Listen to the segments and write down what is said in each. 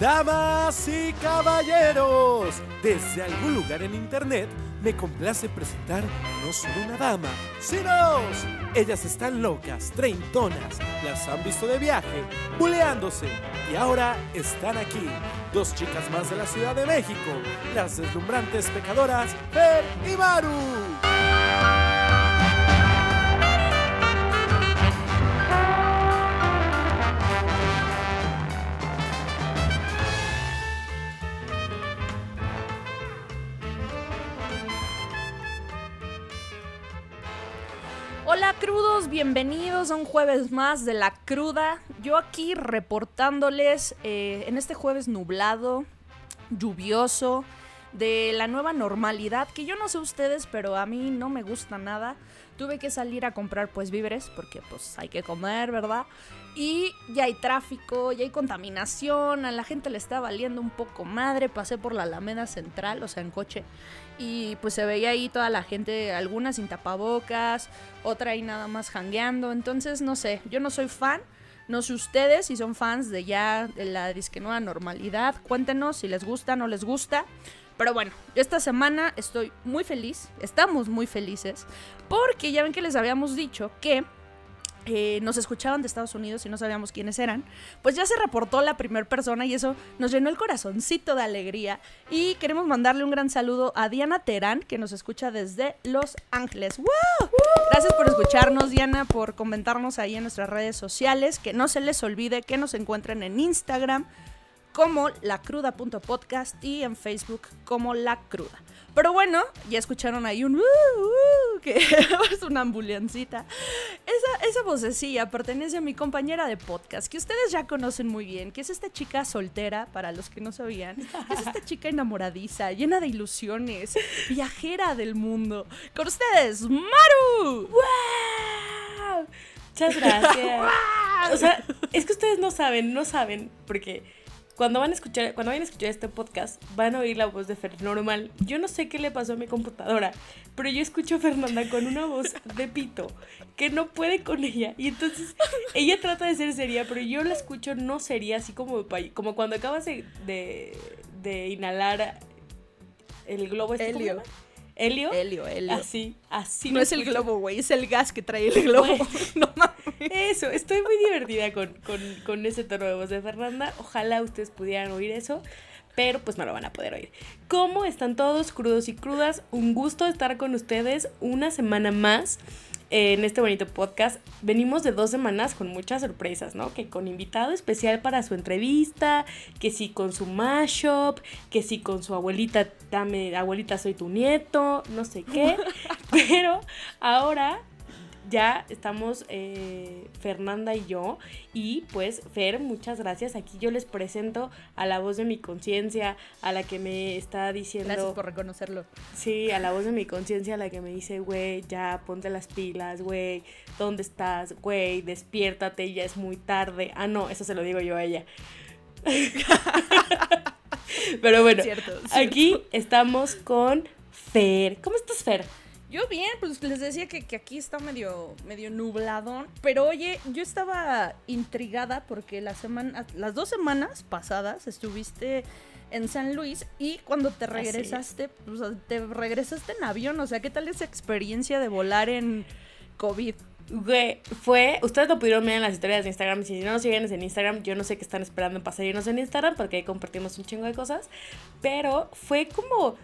Damas y caballeros, desde algún lugar en internet me complace presentar no solo una dama, sino dos. Ellas están locas, treintonas, las han visto de viaje, buleándose y ahora están aquí. Dos chicas más de la Ciudad de México, las deslumbrantes pecadoras Fer y Maru. Bienvenidos a un jueves más de la cruda. Yo aquí reportándoles eh, en este jueves nublado, lluvioso, de la nueva normalidad, que yo no sé ustedes, pero a mí no me gusta nada. Tuve que salir a comprar pues víveres, porque pues hay que comer, ¿verdad? Y ya hay tráfico, ya hay contaminación, a la gente le está valiendo un poco madre. Pasé por la Alameda Central, o sea, en coche, y pues se veía ahí toda la gente, algunas sin tapabocas, otra ahí nada más jangueando. Entonces, no sé, yo no soy fan. No sé ustedes si son fans de ya de la disque nueva normalidad. Cuéntenos si les gusta, no les gusta. Pero bueno, esta semana estoy muy feliz, estamos muy felices, porque ya ven que les habíamos dicho que eh, nos escuchaban de Estados Unidos y no sabíamos quiénes eran, pues ya se reportó la primera persona y eso nos llenó el corazoncito de alegría. Y queremos mandarle un gran saludo a Diana Terán, que nos escucha desde Los Ángeles. Gracias por escucharnos, Diana, por comentarnos ahí en nuestras redes sociales. Que no se les olvide que nos encuentren en Instagram como lacruda.podcast y en Facebook como La Cruda. Pero bueno, ya escucharon ahí un uh, uh, que es una ambulancita. Esa, esa vocecilla pertenece a mi compañera de podcast, que ustedes ya conocen muy bien, que es esta chica soltera, para los que no sabían. Es esta chica enamoradiza, llena de ilusiones, viajera del mundo. Con ustedes, Maru. ¡Wow! Muchas gracias. o sea, es que ustedes no saben, no saben, porque cuando van a escuchar, cuando vayan a escuchar este podcast, van a oír la voz de Fer normal. Yo no sé qué le pasó a mi computadora, pero yo escucho a Fernanda con una voz de pito que no puede con ella. Y entonces ella trata de ser seria, pero yo la escucho no seria, así como, como cuando acabas de, de, de inhalar el globo este. Helio. ¿Helio? Helio, helio. Así, así. no es el globo, güey, es el gas que trae el globo. No mames. Eso, estoy muy divertida con, con, con ese tono de voz de Fernanda. Ojalá ustedes pudieran oír eso, pero pues no lo van a poder oír. ¿Cómo están todos crudos y crudas? Un gusto estar con ustedes una semana más en este bonito podcast. Venimos de dos semanas con muchas sorpresas, ¿no? Que con invitado especial para su entrevista, que sí con su mashup, que sí con su abuelita, dame, abuelita soy tu nieto, no sé qué. Pero ahora ya estamos eh, Fernanda y yo. Y pues, Fer, muchas gracias. Aquí yo les presento a la voz de mi conciencia, a la que me está diciendo. Gracias por reconocerlo. Sí, a la voz de mi conciencia, a la que me dice, güey, ya ponte las pilas, güey, ¿dónde estás? Güey, despiértate, ya es muy tarde. Ah, no, eso se lo digo yo a ella. Pero bueno, Cierto, cierto. aquí estamos con Fer. ¿Cómo estás, Fer? Yo bien, pues les decía que, que aquí está medio, medio nubladón. Pero oye, yo estaba intrigada porque la semana, las dos semanas pasadas estuviste en San Luis y cuando te regresaste, pues, te regresaste en avión. O sea, ¿qué tal esa experiencia de volar en COVID? Güey, fue. Ustedes lo pudieron ver en las historias de Instagram. Si no nos siguen en Instagram, yo no sé qué están esperando para seguirnos en Instagram, porque ahí compartimos un chingo de cosas. Pero fue como.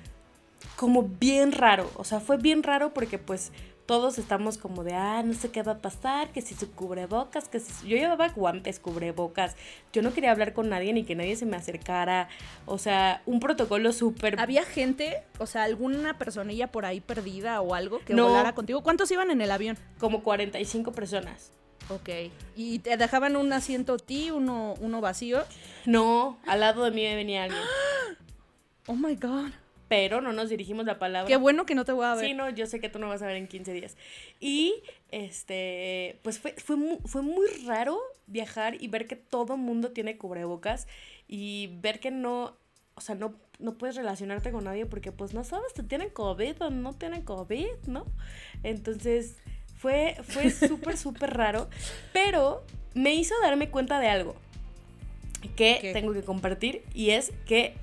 Como bien raro. O sea, fue bien raro porque, pues, todos estamos como de, ah, no sé qué va a pasar, que si su cubrebocas, que si. su-". Yo llevaba guantes, cubrebocas. Yo no quería hablar con nadie ni que nadie se me acercara. O sea, un protocolo súper. ¿Había gente, o sea, alguna personilla por ahí perdida o algo que No. volara contigo? ¿Cuántos iban en el avión? Como 45 personas. Ok. ¿Y te dejaban un asiento a ti, uno, uno vacío? No, al lado de mí venía alguien. Oh my God. Pero no nos dirigimos la palabra. Qué bueno que no te voy a ver. Sí, no, yo sé que tú no vas a ver en 15 días. Y, este, pues fue, fue, mu- fue muy raro viajar y ver que todo mundo tiene cubrebocas y ver que no, o sea, no, no puedes relacionarte con nadie porque pues no sabes si tienen COVID o no tienen COVID, ¿no? Entonces, fue, fue súper, súper raro, pero me hizo darme cuenta de algo. que ¿Qué? tengo que compartir y es que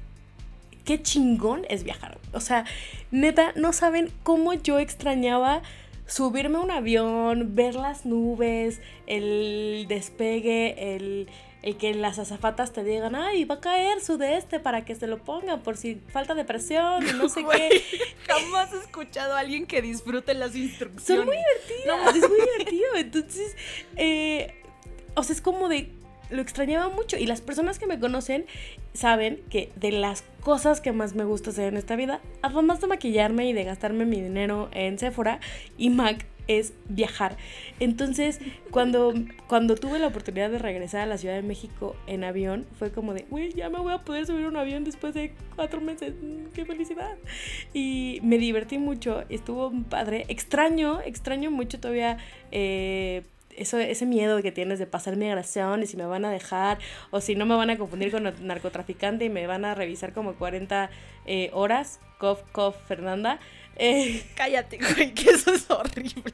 qué chingón es viajar. O sea, neta, no saben cómo yo extrañaba subirme a un avión, ver las nubes, el despegue, el, el que las azafatas te digan, ay, va a caer sudeste para que se lo pongan por si falta de presión y no sé Güey, qué. Jamás he escuchado a alguien que disfrute las instrucciones. Son muy divertidas, es muy divertido. Entonces, eh, o sea, es como de. Lo extrañaba mucho. Y las personas que me conocen saben que de las cosas que más me gusta hacer en esta vida, además de maquillarme y de gastarme mi dinero en Sephora y Mac, es viajar. Entonces, cuando, cuando tuve la oportunidad de regresar a la Ciudad de México en avión, fue como de, güey, ya me voy a poder subir un avión después de cuatro meses. Mm, ¡Qué felicidad! Y me divertí mucho, estuvo padre. Extraño, extraño mucho todavía. eh, eso, ese miedo que tienes de pasar migración y si me van a dejar o si no me van a confundir con nar- narcotraficante y me van a revisar como 40 eh, horas. Cof, cof, Fernanda. Eh, Cállate, güey, que eso es horrible.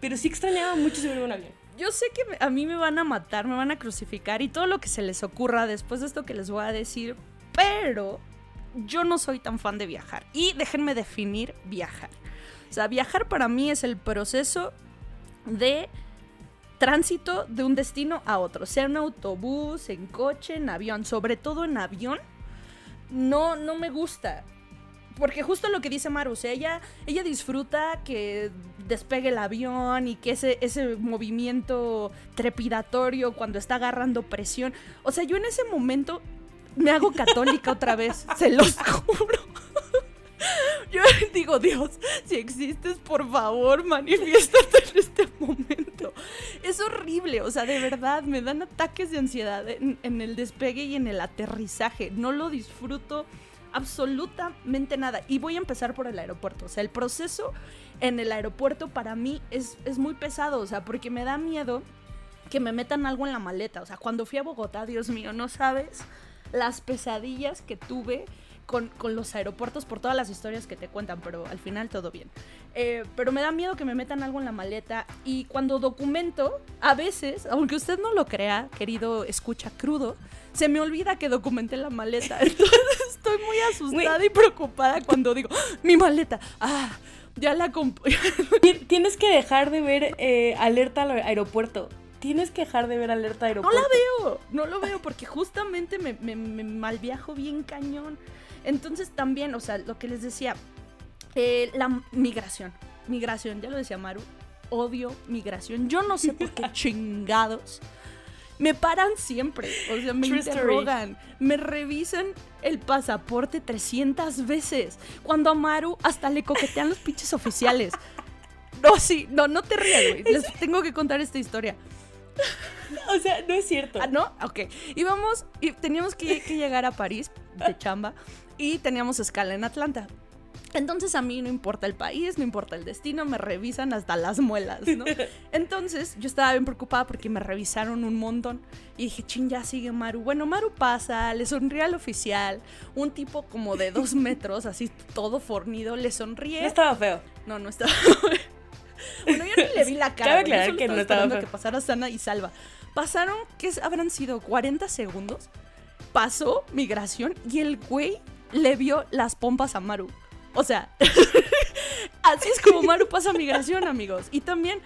pero sí extrañaba mucho subirme un avión. Yo sé que a mí me van a matar, me van a crucificar y todo lo que se les ocurra después de esto que les voy a decir, pero yo no soy tan fan de viajar. Y déjenme definir viajar. O sea, viajar para mí es el proceso de tránsito de un destino a otro, sea en autobús, en coche, en avión, sobre todo en avión. No, no me gusta. Porque justo lo que dice Maru, ella, ella disfruta que despegue el avión y que ese, ese movimiento trepidatorio cuando está agarrando presión. O sea, yo en ese momento me hago católica otra vez, se los juro. Yo digo, Dios, si existes, por favor, manifiéstate en este momento. Es horrible, o sea, de verdad, me dan ataques de ansiedad en, en el despegue y en el aterrizaje. No lo disfruto absolutamente nada. Y voy a empezar por el aeropuerto. O sea, el proceso en el aeropuerto para mí es, es muy pesado, o sea, porque me da miedo que me metan algo en la maleta. O sea, cuando fui a Bogotá, Dios mío, no sabes las pesadillas que tuve con, con los aeropuertos por todas las historias que te cuentan, pero al final todo bien. Eh, pero me da miedo que me metan algo en la maleta y cuando documento, a veces, aunque usted no lo crea, querido escucha crudo, se me olvida que documenté la maleta. Entonces estoy muy asustada y preocupada cuando digo, "Ah, mi maleta, ah, ya la Tienes que dejar de ver eh, alerta al aeropuerto. Tienes que dejar de ver alerta No aeropuerto. la veo, no lo veo porque justamente me, me, me malviajo bien cañón. Entonces también, o sea, lo que les decía, eh, la migración, migración, ya lo decía Maru, odio migración. Yo no sé por qué chingados. Me paran siempre, o sea, me True story. interrogan, me revisan el pasaporte 300 veces. Cuando a Maru hasta le coquetean los pinches oficiales. No, sí, no, no te rías, güey. Les tengo que contar esta historia. O sea, no es cierto. Ah, ¿no? Ok. Íbamos y teníamos que, que llegar a París de chamba y teníamos escala en Atlanta. Entonces a mí no importa el país, no importa el destino, me revisan hasta las muelas, ¿no? Entonces yo estaba bien preocupada porque me revisaron un montón y dije, ching, ya sigue Maru. Bueno, Maru pasa, le sonríe al oficial, un tipo como de dos metros, así todo fornido, le sonríe. No estaba feo. No, no estaba. bueno, yo ni le vi la cara. Cabe yo solo que no estaba estaba esperando feo. que pasara sana y salva. Pasaron, ¿qué habrán sido? ¿40 segundos? Pasó migración y el güey le vio las pompas a Maru. O sea, así es como Maru pasa migración, amigos. Y también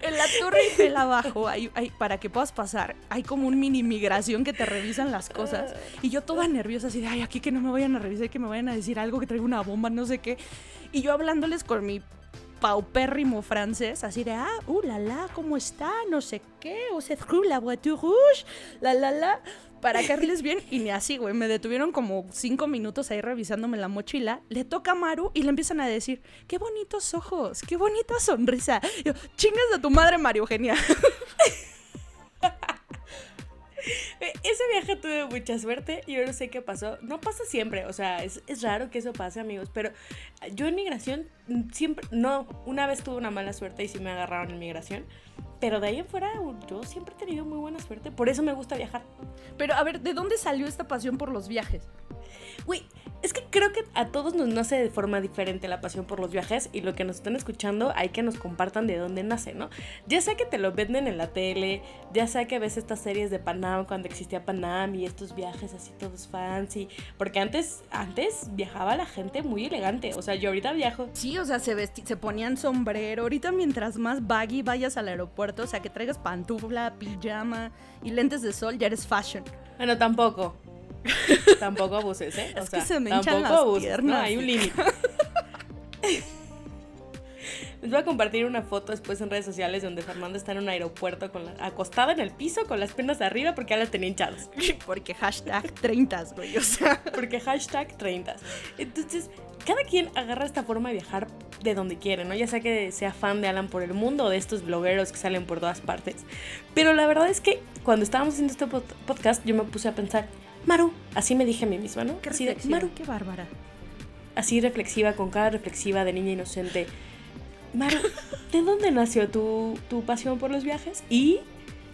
en la Torre Eiffel abajo, hay, para que puedas pasar, hay como un mini migración que te revisan las cosas. Y yo toda nerviosa, así de, ay, aquí que no me vayan a revisar, que me vayan a decir algo, que traigo una bomba, no sé qué. Y yo hablándoles con mi paupérrimo francés, así de, ah, uh, la la, ¿cómo está? No sé qué, o se la voiture rouge, la la la, para caerles bien. Y ni así, güey, me detuvieron como cinco minutos ahí revisándome la mochila. Le toca a Maru y le empiezan a decir, qué bonitos ojos, qué bonita sonrisa. Y yo, chingas de tu madre, Mario Eugenia. Ese viaje tuve mucha suerte y yo no sé qué pasó. No pasa siempre, o sea, es, es raro que eso pase, amigos, pero yo en migración siempre, no, una vez tuve una mala suerte y sí me agarraron en migración. Pero de ahí en fuera, yo siempre he tenido muy buena suerte. Por eso me gusta viajar. Pero a ver, ¿de dónde salió esta pasión por los viajes? Güey, es que creo que a todos nos nace de forma diferente la pasión por los viajes y lo que nos están escuchando hay que nos compartan de dónde nace, ¿no? Ya sea que te lo venden en la tele, ya sea que ves estas series de Panam cuando existía Panam y estos viajes así todos fancy, porque antes antes viajaba la gente muy elegante, o sea, yo ahorita viajo. Sí, o sea, se, vesti- se ponían sombrero. Ahorita mientras más baggy vayas al aeropuerto, o sea, que traigas pantufla, pijama y lentes de sol, ya eres fashion. Bueno, tampoco. tampoco abuses, ¿eh? O Es que sea, se me tampoco las abuses. piernas. No, hay un límite. Les voy a compartir una foto después en redes sociales donde Fernanda está en un aeropuerto con la- acostada en el piso con las piernas arriba porque ya las tenía hinchadas. Porque hashtag 30, güey, o sea. Porque hashtag 30. Entonces, cada quien agarra esta forma de viajar de donde quiere, ¿no? Ya sea que sea fan de Alan por el mundo o de estos blogueros que salen por todas partes. Pero la verdad es que cuando estábamos haciendo este pod- podcast, yo me puse a pensar, Maru, así me dije a mí misma, ¿no? Qué Así de, Maru, qué bárbara. así reflexiva, con cara reflexiva de niña inocente. Maru, ¿de dónde nació tu, tu pasión por los viajes? Y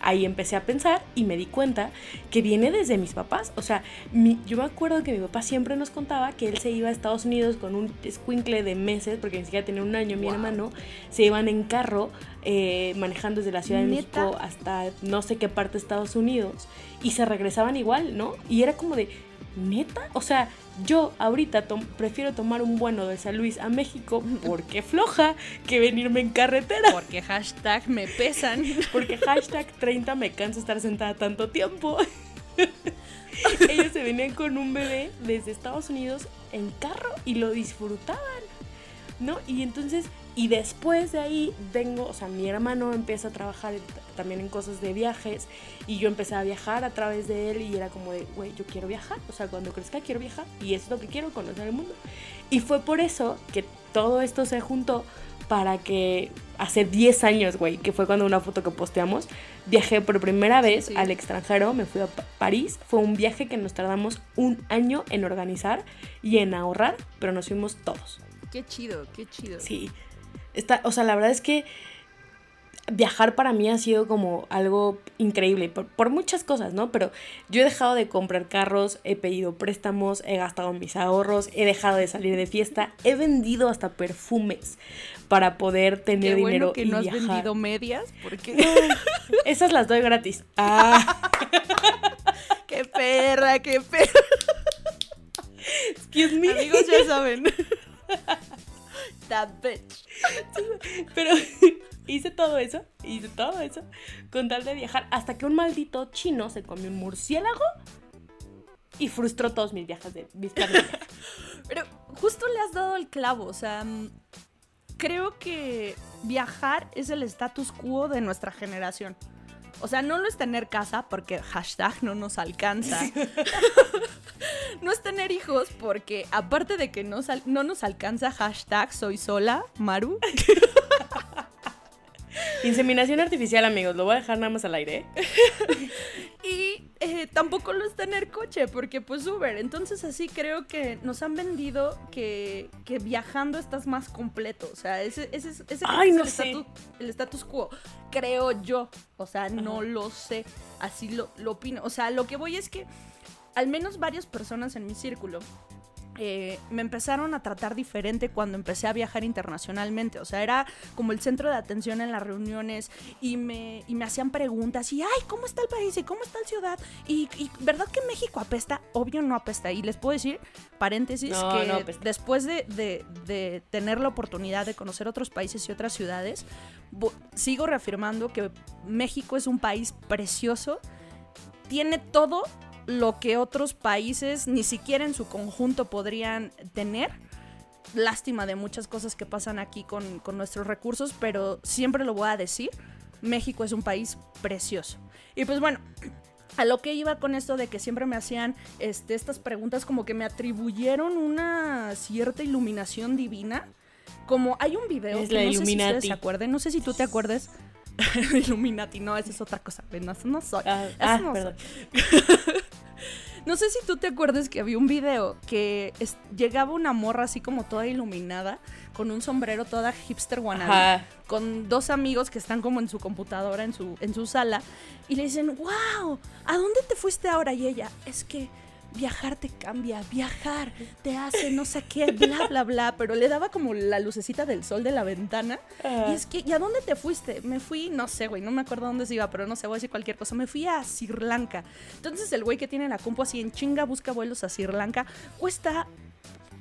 ahí empecé a pensar y me di cuenta que viene desde mis papás. O sea, mi- yo me acuerdo que mi papá siempre nos contaba que él se iba a Estados Unidos con un escuincle de meses, porque ni siquiera tenía un año mi Wow. hermano. Se iban en carro eh, manejando desde la Ciudad de ¿Neta? México hasta no sé qué parte de Estados Unidos y se regresaban igual, ¿no? Y era como de, ¿neta? O sea, yo ahorita tom- prefiero tomar un vuelo de San Luis a México porque floja que venirme en carretera. Porque hashtag me pesan. Porque hashtag 30 me canso estar sentada tanto tiempo. Ellos se venían con un bebé desde Estados Unidos en carro y lo disfrutaban, ¿no? Y entonces, y después de ahí vengo, o sea, mi hermano empieza a trabajar también en cosas de viajes y yo empecé a viajar a través de él y era como de, güey, yo quiero viajar, o sea, cuando crezca quiero viajar y eso es lo que quiero, conocer el mundo. Y fue por eso que todo esto se juntó para que hace 10 años, güey, que fue cuando una foto que posteamos, viajé por primera vez Sí. al extranjero, me fui a Pa- París, fue un viaje que nos tardamos un año en organizar y en ahorrar, pero nos fuimos todos. Qué chido, qué chido. Sí. Está, o sea, la verdad es que viajar para mí ha sido como algo increíble por, por muchas cosas, ¿no? Pero yo he dejado de comprar carros, he pedido préstamos, he gastado mis ahorros, he dejado de salir de fiesta, he vendido hasta perfumes para poder tener Qué dinero bueno que y no has vendido medias, porque Esas las doy gratis. Ah, qué perra, qué perra. excuse me. Amigos ya saben. That bitch. Pero hice todo eso, hice todo eso con tal de viajar hasta que un maldito chino se comió un murciélago y frustró todos mis viajes de mis planes. Pero justo le has dado el clavo, o sea, mm, creo que viajar es el status quo de nuestra generación. O sea, no lo es tener casa porque hashtag no nos alcanza. no es tener hijos porque aparte de que no, sal- no nos alcanza hashtag soy sola, Maru. Inseminación artificial, amigos, lo voy a dejar nada más al aire. Y tampoco lo es tener coche, porque pues Uber. Entonces así creo que nos han vendido que, que viajando estás más completo. O sea, ese, ese, es- ese Ay, el, status, el status quo. Creo yo. O sea, no Ajá. lo sé. Así lo, lo opino. O sea, lo que voy es que al menos varias personas en mi círculo eh, me empezaron a tratar diferente cuando empecé a viajar internacionalmente. O sea, era como el centro de atención en las reuniones y me, y me hacían preguntas y, ay, ¿cómo está el país? ¿Y cómo está la ciudad? Y, y, ¿verdad que México apesta? Obvio no apesta. Y les puedo decir, paréntesis, No, que no después de, de- de tener la oportunidad de conocer otros países y otras ciudades, sigo reafirmando que México es un país precioso. Tiene todo lo que otros países ni siquiera en su conjunto podrían tener. Lástima de muchas cosas que pasan aquí con, con nuestros recursos, pero siempre lo voy a decir, México es un país precioso. Y pues bueno, a lo que iba con esto de que siempre me hacían este, estas preguntas como que me atribuyeron una cierta iluminación divina. Como hay un video Es que la no sé si ustedes se acuerden, no sé si tú te acuerdes. Illuminati, no, esa es otra cosa. No, no soy. Ah, Eso ah, no perdón. No sé si tú te acuerdas que había un video que es- llegaba una morra así como toda iluminada, con un sombrero toda hipster wannabe, Ajá. con dos amigos que están como en su computadora, en su, en su sala, y le dicen, wow, ¿a dónde te fuiste ahora? Y ella, es que viajar te cambia, viajar te hace no sé qué, bla, bla, bla, pero le daba como la lucecita del sol de la ventana. Y es que, ¿y a dónde te fuiste? Me fui, no sé, güey, no me acuerdo dónde se iba, pero no sé, voy a decir cualquier cosa. Me fui a Sri Lanka. Entonces el güey que tiene la compu así en chinga busca vuelos a Sri Lanka, cuesta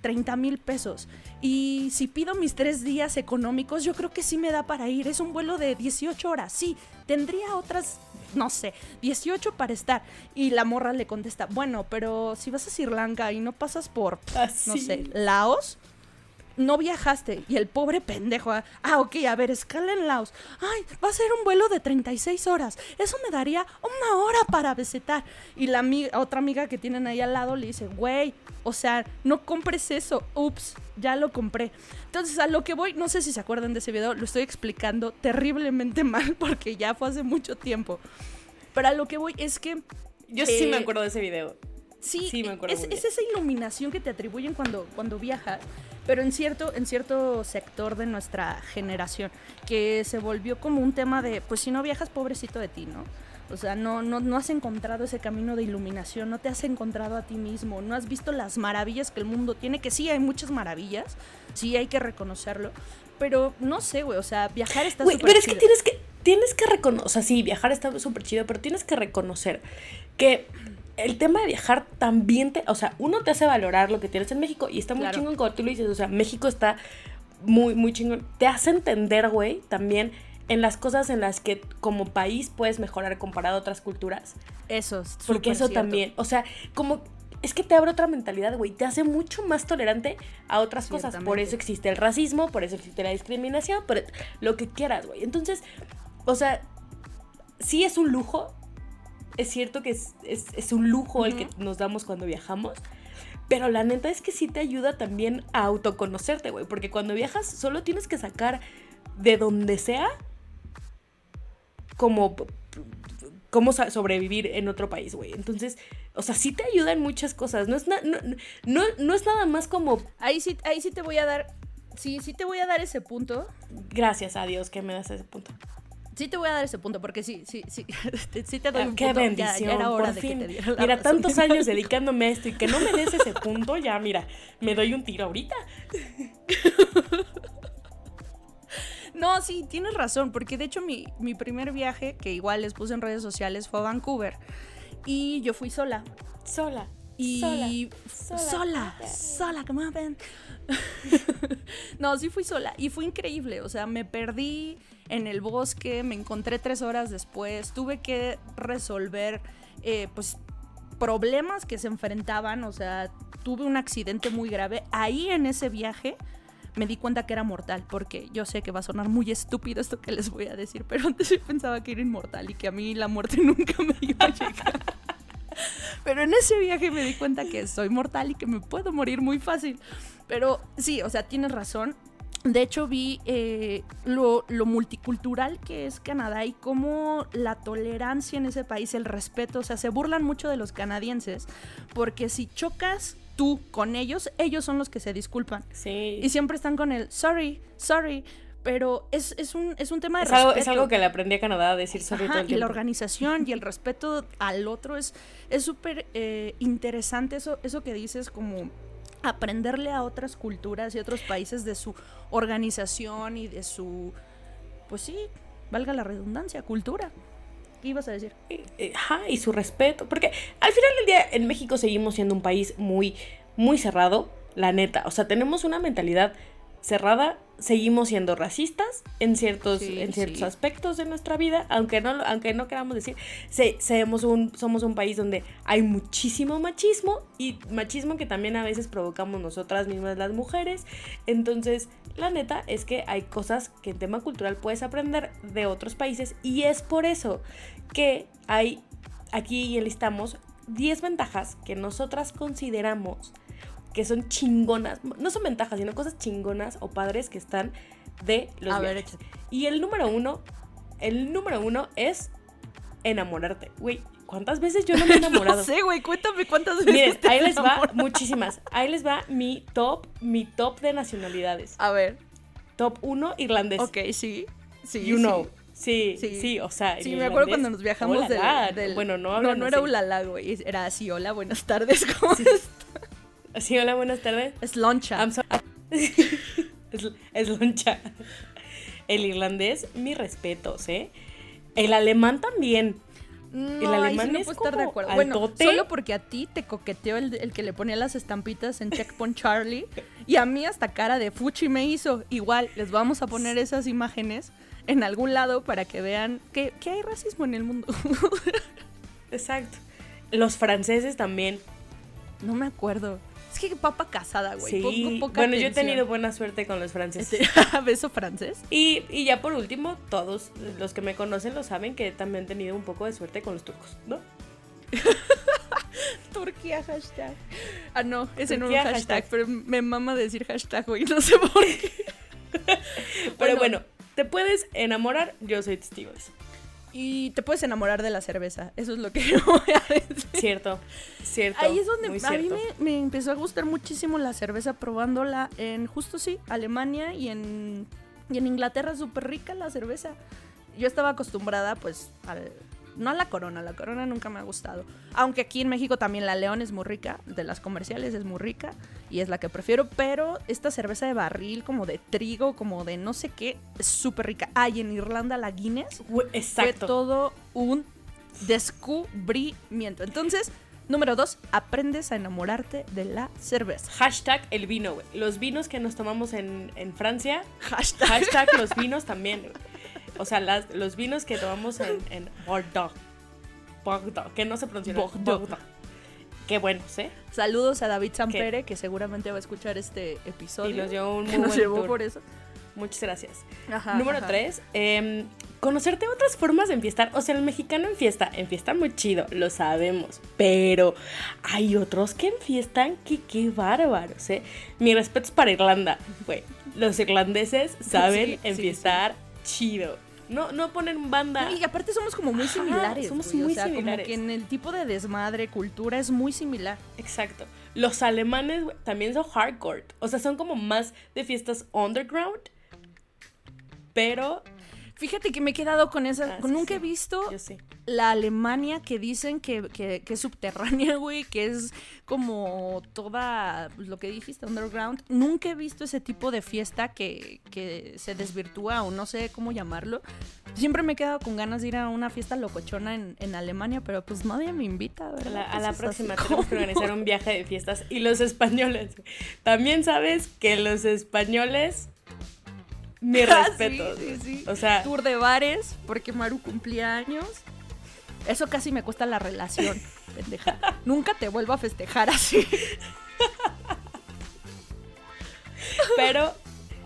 30 mil pesos. Y si pido mis tres días económicos, yo creo que sí me da para ir. Es un vuelo de 18 horas. Sí, tendría otras, no sé, 18 para estar. Y la morra le contesta, bueno, pero si vas a Sri Lanka y no pasas por, no Así. sé, Laos, no viajaste. Y el pobre pendejo, ah, ah, ok, a ver, escala en Laos. Ay, va a ser un vuelo de 36 horas. Eso me daría una hora para visitar. Y la amiga, otra amiga que tienen ahí al lado le dice, güey, o sea, no compres eso. Ups, ya lo compré. Entonces, a lo que voy, no sé si se acuerdan de ese video, lo estoy explicando terriblemente mal porque ya fue hace mucho tiempo. Pero a lo que voy es que Yo sí me Eh, acuerdo de ese video. Sí, Sí, me acuerdo es, es esa iluminación que te atribuyen cuando, cuando viajas, pero en cierto, en cierto sector de nuestra generación, que se volvió como un tema de, pues si no viajas, pobrecito de ti, ¿no? O sea, no, no, no has encontrado ese camino de iluminación, no te has encontrado a ti mismo, no has visto las maravillas que el mundo tiene, que sí hay muchas maravillas, sí hay que reconocerlo, pero no sé, güey, o sea, viajar está súper pero es que tienes que, tienes que reconocer, o sea, sí, viajar está súper chido, pero tienes que reconocer que el tema de viajar también te, o sea, uno te hace valorar lo que tienes en México y está muy Claro. chingón cuando tú lo dices, o sea, México está muy, muy chingón. Te hace entender, güey, también en las cosas en las que como país puedes mejorar comparado a otras culturas. Eso, es Porque eso cierto. también, o sea, como es que te abre otra mentalidad, güey, te hace mucho más tolerante a otras cosas. Por eso existe el racismo, por eso existe la discriminación, por lo que quieras, güey. Entonces, o sea, sí es un lujo, es cierto que es, es- es un lujo el que nos damos cuando viajamos. Pero la neta es que sí te ayuda también a autoconocerte, güey. Porque cuando viajas solo tienes que sacar de donde sea como cómo sobrevivir en otro país, güey. Entonces, o sea, sí te ayuda en muchas cosas. No es, na- no, no, no es nada más como Ahí sí, ahí sí te voy a dar, sí, sí te voy a dar ese punto. gracias a Dios que me das ese punto. Sí te voy a dar ese punto, porque sí, sí, sí, sí te doy Ah, un Qué punto. Ya- bendición. Ya, era hora por de fin. que te diera la mira, razón. tantos años dedicándome a esto y que no me des ese punto, ya mira, me doy un tiro ahorita. No, sí, tienes razón, porque de hecho mi, mi primer viaje, que igual les puse en redes sociales, fue a Vancouver. Y yo fui sola. Sola. Y sola, sola, sola, sola, come on, no, sí fui sola y fue increíble. O sea, me perdí en el bosque, me encontré tres horas después, tuve que resolver, eh, pues, problemas que se enfrentaban. O sea, tuve un accidente muy grave. Ahí en ese viaje me di cuenta que era mortal, porque yo sé que va a sonar muy estúpido esto que les voy a decir, pero antes yo pensaba que era inmortal y que a mí la muerte nunca me iba a llegar. Pero en ese viaje me di cuenta que soy mortal y que me puedo morir muy fácil. Pero sí, o sea, tienes razón. De hecho, vi eh, lo, lo multicultural que es Canadá y cómo la tolerancia en ese país, el respeto, o sea, se burlan mucho de los canadienses, porque si chocas tú con ellos, ellos son los que se disculpan. Sí. Y siempre están con el sorry, sorry, pero es, es, un, es un tema de Es respeto. algo, es algo que le aprendí a Canadá a decir sorry Ajá, todo el y la organización y el respeto al otro es es súper eh, interesante eso, eso que dices como aprenderle a otras culturas y otros países de su organización y de su pues sí, valga la redundancia, cultura. ¿Qué ibas a decir? Eh, Ajá, y su respeto. Porque al final del día en México seguimos siendo un país muy, muy cerrado, la neta. O sea, tenemos una mentalidad cerrada, seguimos siendo racistas en ciertos, Sí, en ciertos sí. aspectos de nuestra vida, aunque no, aunque no queramos decir, se, seamos un, somos un país donde hay muchísimo machismo y machismo que también a veces provocamos nosotras mismas las mujeres. Entonces, la neta es que hay cosas que en tema cultural puedes aprender de otros países y es por eso que hay, aquí enlistamos 10 ventajas que nosotras consideramos que son chingonas, no son ventajas, sino cosas chingonas o padres que están de los A ver, viajes. échate. Y el número uno, el número uno es enamorarte. Güey, ¿Cuántas veces yo no me he enamorado? No sé, güey, cuéntame cuántas veces. Miren, ahí les va muchísimas. Ahí les va mi top, mi top de nacionalidades. A ver, Top 1, irlandés. ok, sí. Sí, you sí. know. Sí, Sí. sí, o sea. Sí, me acuerdo cuando nos viajamos del, Bueno, no no, no era ulala, güey. Era así, hola, buenas tardes, ¿cómo estás? Sí, hola, buenas tardes. Es loncha. So- es, es loncha. El irlandés, mis respetos, ¿eh? El alemán también. No, el alemán sí no es puedo estar de acuerdo. Bueno, solo porque a ti te coqueteó el, el que le ponía las estampitas en Checkpoint Charlie y a mí hasta cara de fuchi me hizo. Igual, les vamos a poner esas imágenes en algún lado para que vean que, que hay racismo en el mundo. Exacto. Los franceses también. no me acuerdo. Es que papa casada, güey. Sí. Poca Bueno, yo he tenido buena suerte con los franceses. Este, beso francés. Y, y ya por último, todos los que me conocen lo saben que también he tenido un poco de suerte con los turcos, ¿no? Turquía hashtag. Ah, no, ese no es un hashtag, hashtag. pero me mama decir hashtag, güey. No sé por qué. Pero bueno, te puedes enamorar, yo soy testigo de eso. Y te puedes enamorar de la cerveza. Eso es lo que voy a decir. Cierto, cierto. Ahí es donde a mí me, me empezó a gustar muchísimo la cerveza probándola en justo sí, Alemania y en, y en Inglaterra, súper rica la cerveza. Yo estaba acostumbrada pues al... No a la corona, la corona nunca me ha gustado. Aunque aquí en México también la León es muy rica, de las comerciales es muy rica y es la que prefiero, pero esta cerveza de barril, como de trigo, como de no sé qué, es súper rica. Ah, y en Irlanda la Guinness Güey, fue Exacto. todo un descubrimiento. Entonces, número dos, aprendes a enamorarte de la cerveza. Hashtag el vino, güey. Los vinos que nos tomamos en, en Francia. Hashtag. Hashtag los vinos también, güey. O sea, las- los vinos que tomamos en, en Bordeaux. Bordeaux, que no se pronuncia. Bordeaux. Bordeaux. Qué buenos, ¿eh? Saludos a David Sampere, que seguramente va a escuchar este episodio. Y nos llevó un que muy nos buen llevó tour. por eso. Muchas gracias. Ajá, Número ajá. tres, em, conocerte otras formas de enfiestar. O sea, el mexicano enfiesta, enfiesta muy chido, lo sabemos. Pero hay otros que enfiestan que qué bárbaros, ¿eh? Mi respeto es para Irlanda, güey. Los irlandeses saben Sí, sí, enfiestar chido. No, no ponen banda. No, y aparte somos como muy Ajá, similares. somos muy o sea, similares. Como que en el tipo de desmadre, cultura es muy similar. Exacto. Los alemanes también son hardcore. O sea, son como más de fiestas underground. Pero Fíjate que me he quedado con esa. Ah, con- sí, nunca sí. he visto yo sí. La Alemania que dicen que, que- que es subterránea, güey, que es como toda pues, lo que dijiste, underground. Nunca he visto ese tipo de fiesta que, que se desvirtúa o no sé cómo llamarlo. Siempre me he quedado con ganas de ir a una fiesta locochona en, en Alemania, pero pues nadie me invita, A ¿verdad? la, a la próxima tenemos que organizar un viaje de fiestas. Y los españoles. También sabes que los españoles. Mi Ah, sí, respeto. sí, sí. O sea, Tour de bares, porque Maru cumplía años. Eso casi me cuesta la relación, pendeja. Nunca te vuelvo a festejar así. pero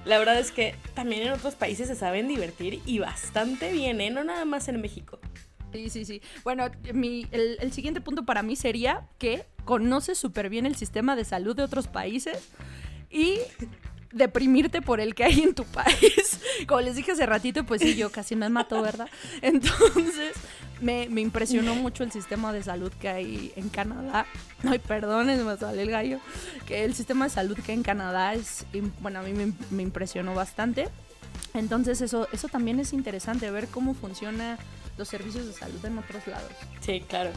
la verdad es que también en otros países se saben divertir y bastante bien, ¿eh? No nada más en México. Sí, sí, sí. Bueno, mi, el, el siguiente punto para mí sería que conoces súper bien el sistema de salud de otros países y deprimirte por el que hay en tu país. Como les dije hace ratito, pues sí, yo casi me mato, ¿verdad? Entonces, me, me impresionó mucho el sistema de salud que hay en Canadá. Ay, perdón, me sale el gallo. Que el sistema de salud que hay en Canadá es, bueno, a mí me, me impresionó bastante. Entonces, eso, eso también es interesante, ver cómo funciona los servicios de salud en otros lados. Sí, claro.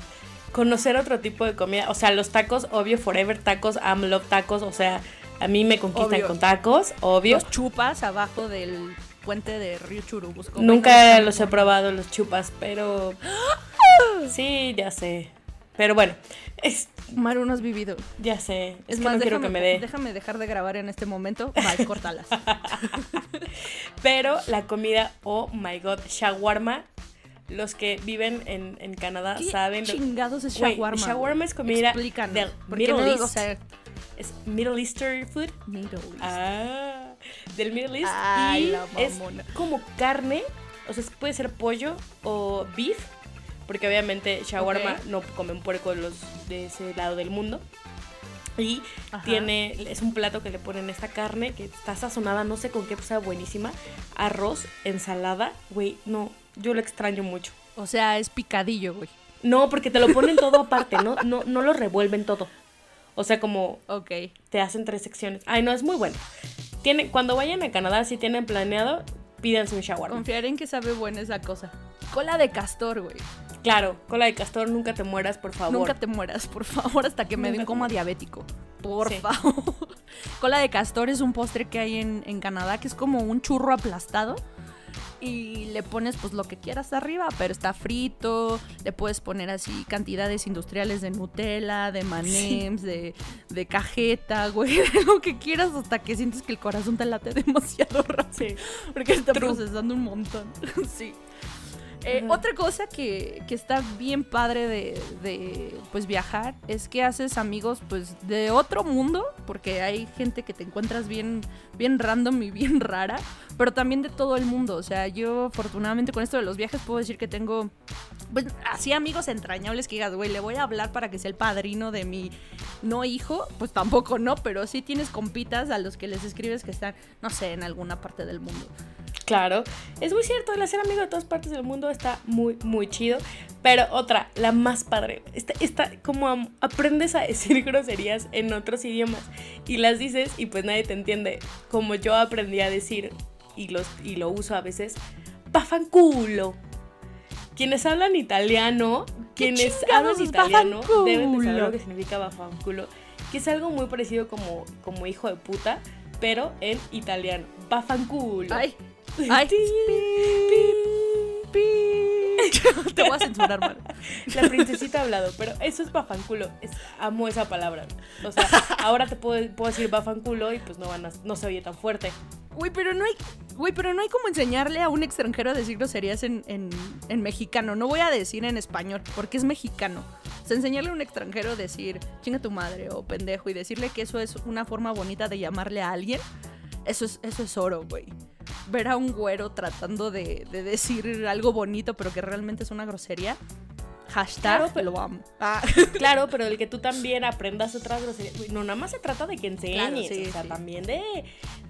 Conocer otro tipo de comida. O sea, los tacos, obvio, Forever Tacos, I'm Love Tacos. O sea, a mí me conquistan Obvio. con tacos, obvio. Los chupas abajo del puente de Río Churubusco. güey, Nunca los he probado, los chupas, pero. Sí, ya sé. Pero bueno, es, Maru, no has vivido. ya sé. Es, Es que más, no quiero que déjame, me dé. déjame dejar de grabar en este momento. Vale, córtalas. Pero la comida, oh my god, shawarma. Los que viven en, en Canadá ¿Qué saben. chingados es shawarma? shawarma es comida Explícanos, del Middle no, East. Es Middle Eastern food. Middle East. Ah, del Middle East. Ay, y es como carne, o sea, puede ser pollo o beef, porque obviamente shawarma no comen puerco de, los, de ese lado del mundo. Y Ajá. tiene, es un plato que le ponen esta carne que está sazonada, no sé con qué, pues, buenísima. Arroz, ensalada, güey, no, yo lo extraño mucho. O sea, es picadillo, güey. No, porque te lo ponen todo aparte, ¿no? No, no lo revuelven todo. O sea, como Ok. te hacen tres secciones. Ay, no, es muy bueno. Cuando vayan a Canadá, si tienen planeado, pídanse un shawarma. Confiaré en que sabe buena esa cosa. Cola de castor, güey. Claro, cola de castor, nunca te mueras, por favor. Nunca te mueras, por favor, hasta que me den coma diabético. Por Sí. favor. Cola de castor es un postre que hay en, en Canadá que es como un churro aplastado. Y le pones pues lo que quieras arriba, pero está frito. Le puedes poner así cantidades industriales de Nutella, de manems, de, de cajeta, güey, de lo que quieras hasta que sientes que el corazón te late demasiado rápido. Sí. Porque está True. procesando un montón. sí. Eh. Otra cosa que, que está bien padre de, de, pues viajar es que haces amigos pues de otro mundo, porque hay gente que te encuentras bien, bien random y bien rara, pero también de todo el mundo. O sea, yo afortunadamente con esto de los viajes puedo decir que tengo pues así amigos entrañables que digas, güey, le voy a hablar para que sea el padrino de mi no hijo, pues tampoco no, pero sí tienes compitas a los que les escribes que están, no sé, en alguna parte del mundo. Claro, es muy cierto, el hacer amigo de todas partes del mundo está muy, muy chido. Pero otra, la más padre, esta, esta como aprendes a decir groserías en otros idiomas y las dices y pues nadie te entiende. Como yo aprendí a decir y, los, y lo uso a veces, bafanculo. Quienes hablan italiano, ¿Qué quienes hablan italiano bafanculo? deben de saber lo que significa bafanculo, que es algo muy parecido como, como hijo de puta, pero en italiano. Bafanculo. Ay, ay. Te voy a censurar, man. La princesita ha hablado, pero eso es bafanculo. Es, amo esa palabra. O sea, ahora te puedo, puedo decir bafanculo y pues no van a, no se oye tan fuerte. Güey, pero no hay. Güey, pero no hay como enseñarle a un extranjero a decir groserías en, en, en mexicano. No voy a decir en español, porque es mexicano. O sea, enseñarle a un extranjero a decir chinga tu madre o pendejo y decirle que eso es una forma bonita de llamarle a alguien. Eso es, eso es oro, güey. Ver a un güero tratando de, de decir algo bonito, pero que realmente es una grosería. Hashtag Claro, pero- lo amo. Ah. Claro, pero el que tú también aprendas otras groserías. Güey, No, nada más se trata de que enseñes. Claro, sí, o sea, sí. también de,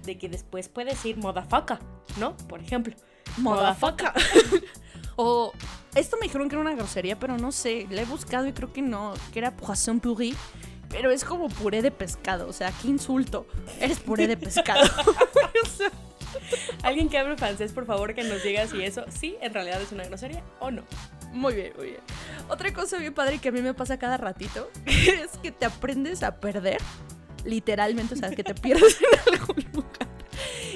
de que después puedes decir modafaca, ¿no? Por ejemplo. Motherfucker. o esto me dijeron que era una grosería, pero no sé. La he buscado y creo que no. Que era poisson puré. Pero es como puré de pescado. O sea, qué insulto. Eres puré de pescado. O sea, Alguien que hable francés, por favor, que nos diga si eso sí en realidad es una grosería o no. muy bien, muy bien. Otra cosa bien padre que a mí me pasa cada ratito es que te aprendes a perder. Literalmente, o sea, que te pierdes en algún lugar.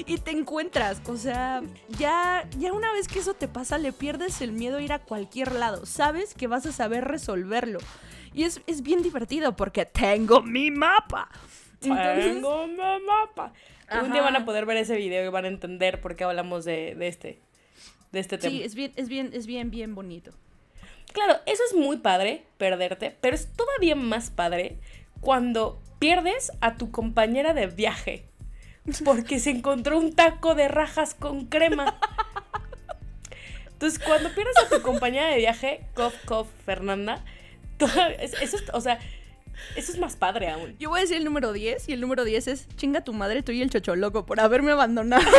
Y te encuentras, o sea, ya, ya una vez que eso te pasa, le pierdes el miedo a ir a cualquier lado. Sabes que vas a saber resolverlo. Y es, es bien divertido porque tengo mi mapa. Entonces, Tengo mi mapa. Un día Ajá. van a poder ver ese video y van a entender por qué hablamos de, de este, de este tema. sí, es bien, es bien, es bien, bien bonito. Claro, eso es muy padre, perderte, pero es todavía más padre cuando pierdes a tu compañera de viaje porque se encontró un taco de rajas con crema. Entonces, cuando pierdes a tu compañera de viaje, cof, cof, Fernanda, eso es, o sea, eso es más padre aún. Yo voy a decir el número 10 y el número 10 es chinga tu madre, tú y el chocholoco por haberme abandonado.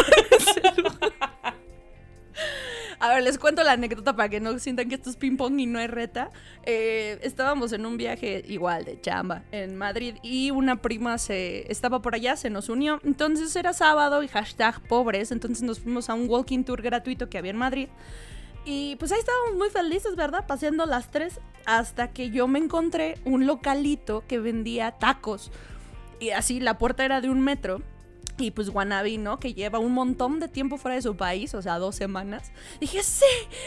A ver, les cuento la anécdota para que no sientan que esto es ping pong y no hay reta. Eh, estábamos en un viaje igual de chamba en Madrid y una prima se estaba por allá, se nos unió. Entonces era sábado y hashtag pobres, entonces nos fuimos a un walking tour gratuito que había en Madrid. Y pues ahí estábamos muy felices, ¿verdad? Paseando las tres hasta que yo me encontré un localito que vendía tacos. Y así la puerta era de un metro. Y pues Guanabí, ¿no? Que lleva un montón de tiempo fuera de su país, o sea, dos semanas. Dije, sí,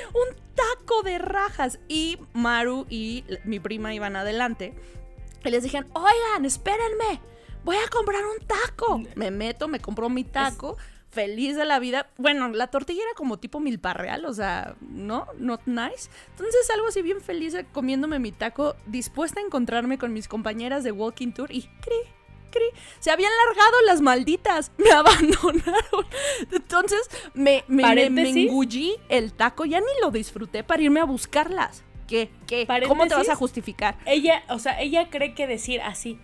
un taco de rajas. Y Maru y mi prima iban adelante. Y les dijeron, oigan, espérenme, voy a comprar un taco. Me meto, me compro mi taco. Feliz de la vida. Bueno, la tortilla era como tipo milpa real, o sea, ¿no? Not nice. Entonces algo así bien feliz comiéndome mi taco, dispuesta a encontrarme con mis compañeras de Walking Tour y cri, cri. Se habían largado las malditas, me abandonaron. Entonces me, me, me, me Paréntesis. engullí el taco, ya ni lo disfruté para irme a buscarlas. ¿Qué? ¿Qué? ¿Cómo te vas a justificar? Ella, o sea, ella cree que decir así,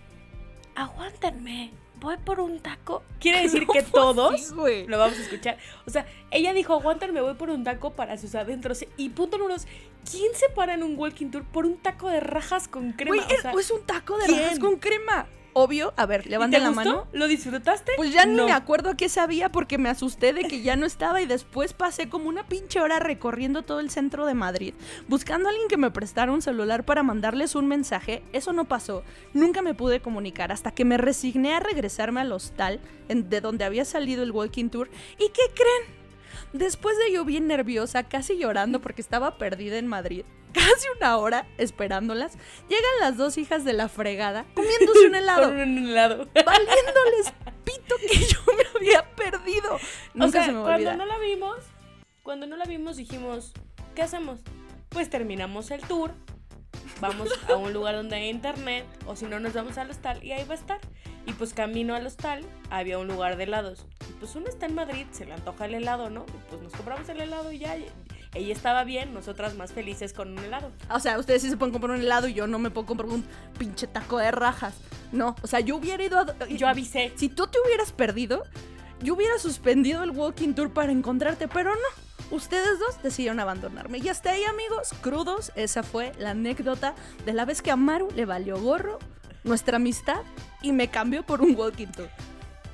aguántenme, voy por un taco. Quiere decir que todos lo vamos a escuchar. O sea, ella dijo, aguantan, me voy por un taco para sus adentros. Y punto número dos, ¿quién se para en un walking tour por un taco de rajas con crema? Güey, o sea, es, es un taco de ¿quién? rajas con crema. Obvio, a ver, ¿y te levanten la gustó? mano. ¿Lo disfrutaste? Pues ya ni No. me acuerdo a qué sabía porque me asusté de que ya no estaba y después pasé como una pinche hora recorriendo todo el centro de Madrid buscando a alguien que me prestara un celular para mandarles un mensaje. Eso no pasó. Nunca me pude comunicar hasta que me resigné a regresarme al hostal en- de donde había salido el walking tour. ¿Y qué creen? Después de yo bien nerviosa, casi llorando porque estaba perdida en Madrid, casi una hora esperándolas, llegan las dos hijas de la fregada comiéndose un helado Con un helado. valiéndoles pito que yo me había perdido. Nunca o sea, se me cuando olvida. no la vimos, cuando no la vimos dijimos, ¿qué hacemos? Pues terminamos el tour, vamos a un lugar donde hay internet, o si no nos vamos al hostal y ahí va a estar. Y pues camino al hostal había un lugar de helados. Y pues uno está en Madrid, se le antoja el helado, ¿no? Y pues nos compramos el helado y ya. Ella estaba bien, nosotras más felices con un helado. O sea, ustedes sí se pueden comprar un helado y yo no me puedo comprar un pinche taco de rajas. No, o sea, yo hubiera ido a... Yo avisé. Si tú te hubieras perdido, yo hubiera suspendido el walking tour para encontrarte, pero no. Ustedes dos decidieron abandonarme. Y hasta ahí, amigos, crudos, esa fue la anécdota de la vez que a Maru le valió gorro nuestra amistad y me cambió por un walking tour.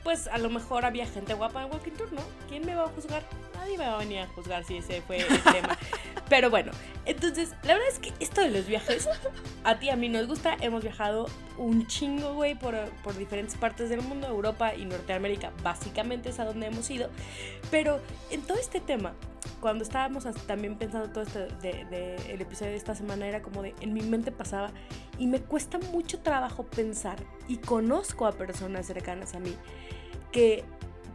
Pues a lo mejor había gente guapa en Walking Tour, ¿no? ¿Quién me va a juzgar? Nadie me va a venir a juzgar si ese fue el tema. Pero bueno, entonces, la verdad es que esto de los viajes, a ti a mí nos gusta. Hemos viajado un chingo, güey, por, por diferentes partes del mundo, Europa y Norteamérica, básicamente es a donde hemos ido. Pero en todo este tema, cuando estábamos también pensando todo esto de, de- el episodio de esta semana, era como de, en mi mente pasaba, y me cuesta mucho trabajo pensar, y conozco a personas cercanas a mí, que,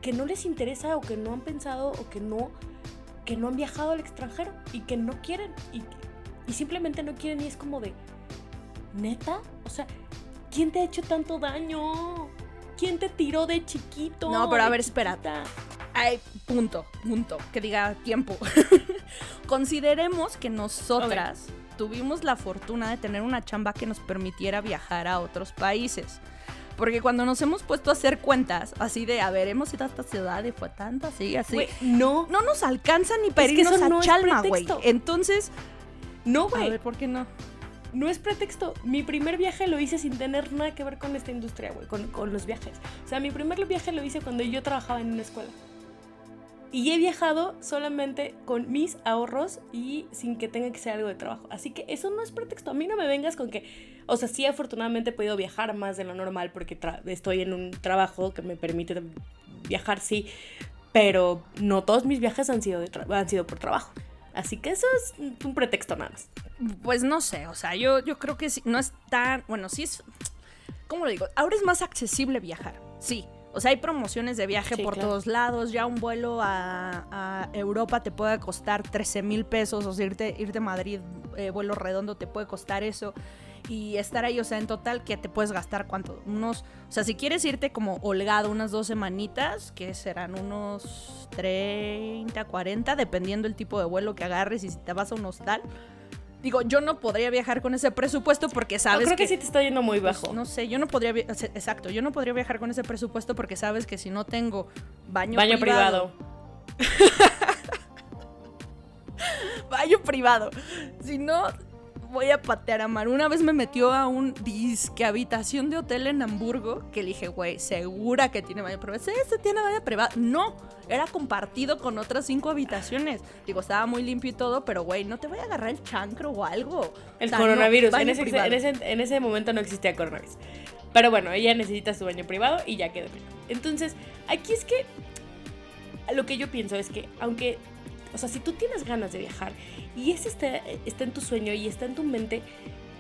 que no les interesa o que no han pensado o que no, que no han viajado al extranjero y que no quieren y, y simplemente no quieren y es como de, neta, o sea, ¿quién te ha hecho tanto daño? ¿Quién te tiró de chiquito? No, pero a ver, espera. Ay, punto, punto, que diga tiempo. Consideremos que nosotras tuvimos la fortuna de tener una chamba que nos permitiera viajar a otros países. Porque cuando nos hemos puesto a hacer cuentas, así de, a ver, hemos ido a esta ciudad y fue tanto, así, así. Güey, no, no nos alcanza ni para Es irnos a no Chalma, güey. Entonces, no, a güey. ver, ¿por qué no? No es pretexto. Mi primer viaje lo hice sin tener nada que ver con esta industria, güey, con, con los viajes. O sea, mi primer viaje lo hice cuando yo trabajaba en una escuela. Y he viajado solamente con mis ahorros y sin que tenga que ser algo de trabajo. Así que eso no es pretexto. A mí no me vengas con que... O sea, sí afortunadamente he podido viajar más de lo normal porque estoy en un trabajo que me permite viajar, sí. Pero no todos mis viajes han sido, de han sido por trabajo. Así que eso es un pretexto nada más. Pues no sé, o sea, yo, yo creo que no es tan, bueno, sí es, ¿cómo lo digo? Ahora es más accesible viajar, sí. O sea, hay promociones de viaje Sí, por claro. todos lados, ya un vuelo a, a Europa te puede costar 13 mil pesos, o sea, irte, irte a Madrid, eh, vuelo redondo te puede costar eso. Y estar ahí, o sea, en total que te puedes gastar cuánto, unos, o sea, si quieres irte como holgado unas dos semanitas, que serán unos 30, 40, dependiendo el tipo de vuelo que agarres y si te vas a un hostal. Digo, yo no podría viajar con ese presupuesto porque Yo sabes creo que, que, sí te está yendo muy pues, bajo. no sé, yo no podría, exacto, yo no podría viajar con ese presupuesto porque sabes que si no tengo baño, Baño privado, privado. baño privado, si no voy a patear a Mar. Una vez me metió a un disque habitación de hotel en Hamburgo que le dije, güey, segura que tiene baño privado. Sí, este tiene baño privado. No, era compartido con otras cinco habitaciones. Digo, estaba muy limpio y todo, pero güey, no te voy a agarrar el chancro o algo. El O sea, no, coronavirus. baño en, ese, privado. en, ese, en ese momento no existía coronavirus. Pero bueno, ella necesita su baño privado y ya quedó. Entonces, aquí es que lo que yo pienso es que, aunque, o sea, si tú tienes ganas de viajar y ese está, está en tu sueño y está en tu mente,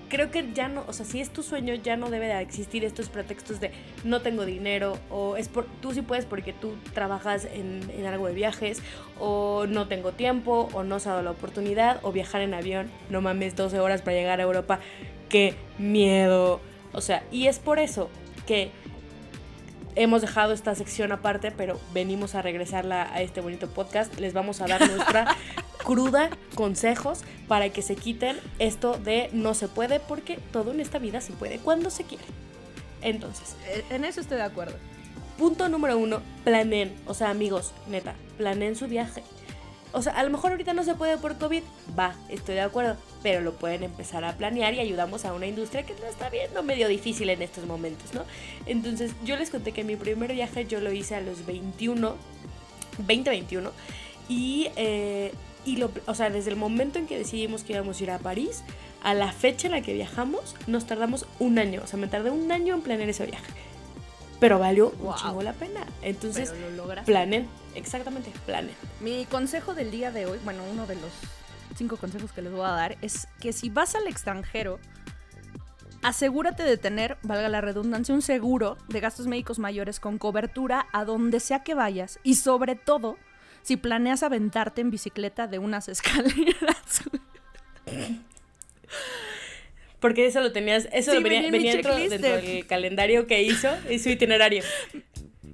creo que ya no, o sea, si es tu sueño, ya no debe de existir estos pretextos de no tengo dinero o es por, tú sí puedes porque tú trabajas en, en algo de viajes o no tengo tiempo o no se ha dado la oportunidad o viajar en avión, no mames, 12 horas para llegar a Europa, qué miedo. O sea, y es por eso que hemos dejado esta sección aparte, pero venimos a regresarla a este bonito podcast. Les vamos a dar nuestra cruda consejos para que se quiten esto de no se puede, porque todo en esta vida se puede cuando se quiere. Entonces, Eh, En eso estoy de acuerdo. punto número uno, planeen. O sea, amigos, neta, planeen su viaje. O sea, a lo mejor ahorita no se puede por COVID, va, estoy de acuerdo, pero lo pueden empezar a planear y ayudamos a una industria que no está viendo medio difícil en estos momentos, ¿no? Entonces, yo les conté que mi primer viaje yo lo hice a los 21, 2021, y, eh, y lo, o sea, desde el momento en que decidimos que íbamos a ir a París, a la fecha en la que viajamos, nos tardamos un año, o sea, me tardé un año en planear ese viaje. Pero valió un Wow. chingo la pena. Entonces, lo planen, exactamente, planen. Mi consejo del día de hoy, bueno, uno de los cinco consejos que les voy a dar, es que si vas al extranjero, asegúrate de tener, valga la redundancia, un seguro de gastos médicos mayores con cobertura a donde sea que vayas. Y sobre todo, si planeas aventarte en bicicleta de unas escaleras. Porque eso lo tenías, eso Sí, lo venía, dentro, dentro de- del calendario que hizo y su itinerario.